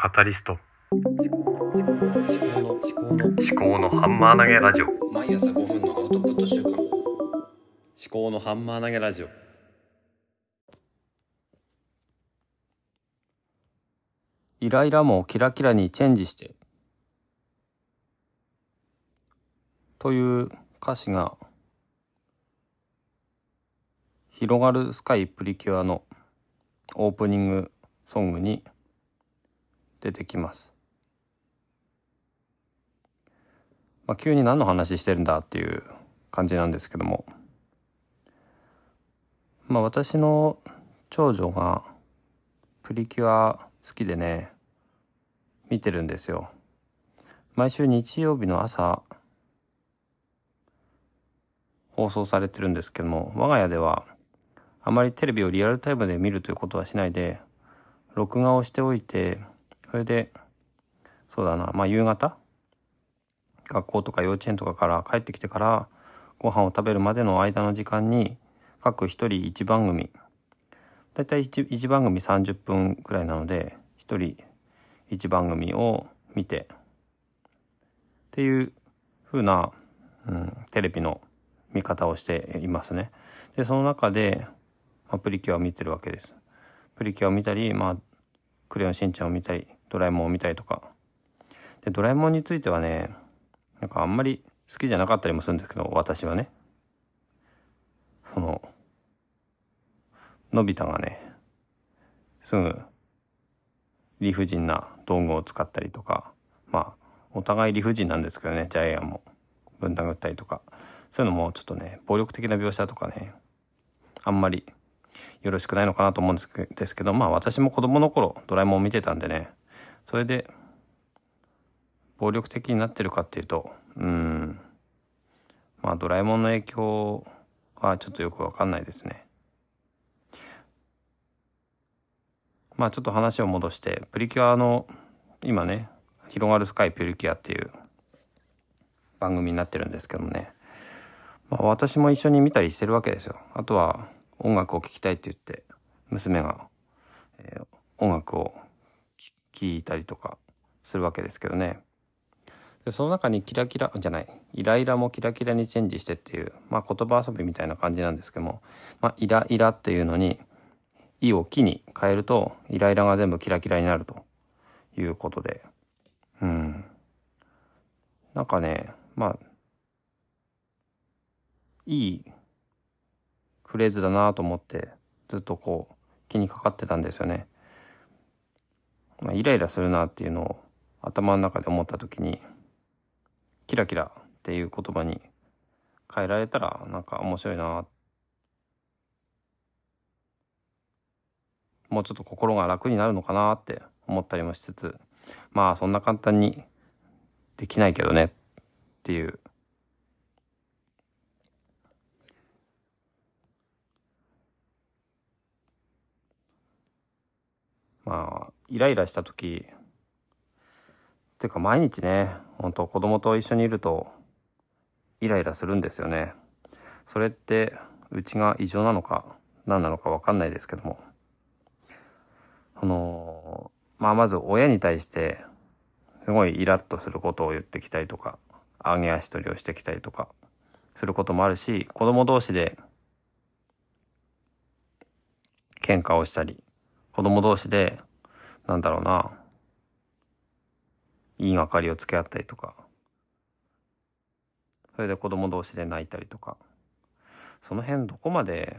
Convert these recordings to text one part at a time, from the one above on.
カタリスト。思考の思考の思考のハンマー投げラジオ。毎朝5分のアウトプット週間思考のハンマー投げラジオ。イライラもキラキラにチェンジしてという歌詞が広がるスカイプリキュアのオープニングソングに出てきます。まあ、急に何の話してるんだっていう感じなんですけどもまあ私の長女がプリキュア好きでね見てるんですよ毎週日曜日の朝放送されてるんですけども我が家ではあまりテレビをリアルタイムで見るということはしないで録画をしておいてそれでそうだなまあ夕方？学校とか幼稚園とかから帰ってきてからご飯を食べるまでの間の時間に各一人一番組だいたい 1, 1番組30分くらいなので一人一番組を見てっていう風な、うん、テレビの見方をしていますね。でその中で、まあ、プリキュアを見てるわけです。プリキュアを見たり、まあ、クレヨンしんちゃんを見たりドラえもんを見たりとか。でドラえもんについてはねなんかあんまり好きじゃなかったりもするんですけど私はね。そののび太がねすぐ理不尽な道具を使ったりとかまあお互い理不尽なんですけどねジャイアンもぶん殴ったりとか。そういうのもちょっとね暴力的な描写とかねあんまりよろしくないのかなと思うんですけどまあ私も子供の頃ドラえもんを見てたんでねそれで暴力的になってるかっていうとうんまあドラえもんの影響はちょっとよくわかんないですね。まあちょっと話を戻してプリキュアの今ね「広がるスカイプリキュア」っていう番組になってるんですけどもね、まあ、私も一緒に見たりしてるわけですよ。あとは音楽を聴きたいって言って娘が、えー、音楽を聴いたりとかするわけですけどね。でその中にキラキラじゃないイライラもキラキラにチェンジしてっていう、まあ、言葉遊びみたいな感じなんですけども、まあ、イライラっていうのに「い」を「き」に変えるとイライラが全部キラキラになるということでうんなんかねまあいいフレーズだなと思ってずっとこう気にかかってたんですよね。まあ、イライラするなっていうのを頭の中で思った時にキラキラっていう言葉に変えられたらなんか面白いなもうちょっと心が楽になるのかなって思ったりもしつつまあそんな簡単にできないけどねっていう。まあイライラした時っていうか毎日ね本当子供と一緒にいるとイライラするんですよね。それってうちが異常なのか何なのか分かんないですけども。あのまあまず親に対してすごいイラッとすることを言ってきたりとか揚げ足取りをしてきたりとかすることもあるし子供同士で喧嘩をしたり子供同士でなんだろうな。言いがかりをつけ合ったりとか。それで子供同士で泣いたりとか。その辺どこまで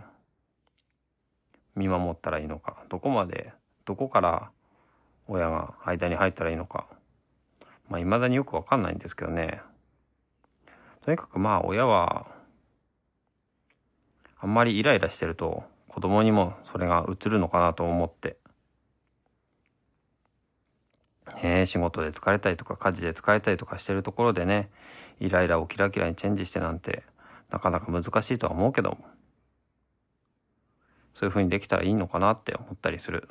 見守ったらいいのか。どこまでどこから親が間に入ったらいいのか。まあ未だによくわかんないんですけどね。とにかくまあ親はあんまりイライラしてると子供にもそれが映るのかなと思って。ね、仕事で疲れたりとか家事で疲れたりとかしてるところでねイライラをキラキラにチェンジしてなんてなかなか難しいとは思うけどそういう風にできたらいいのかなって思ったりする。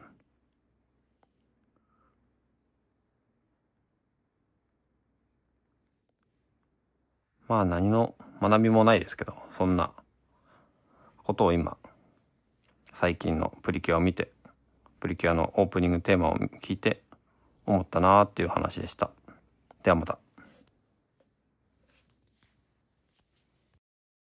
まあ何の学びもないですけどそんなことを今最近のプリキュアを見てプリキュアのオープニングテーマを聞いて思ったなーっていう話でした。ではまた。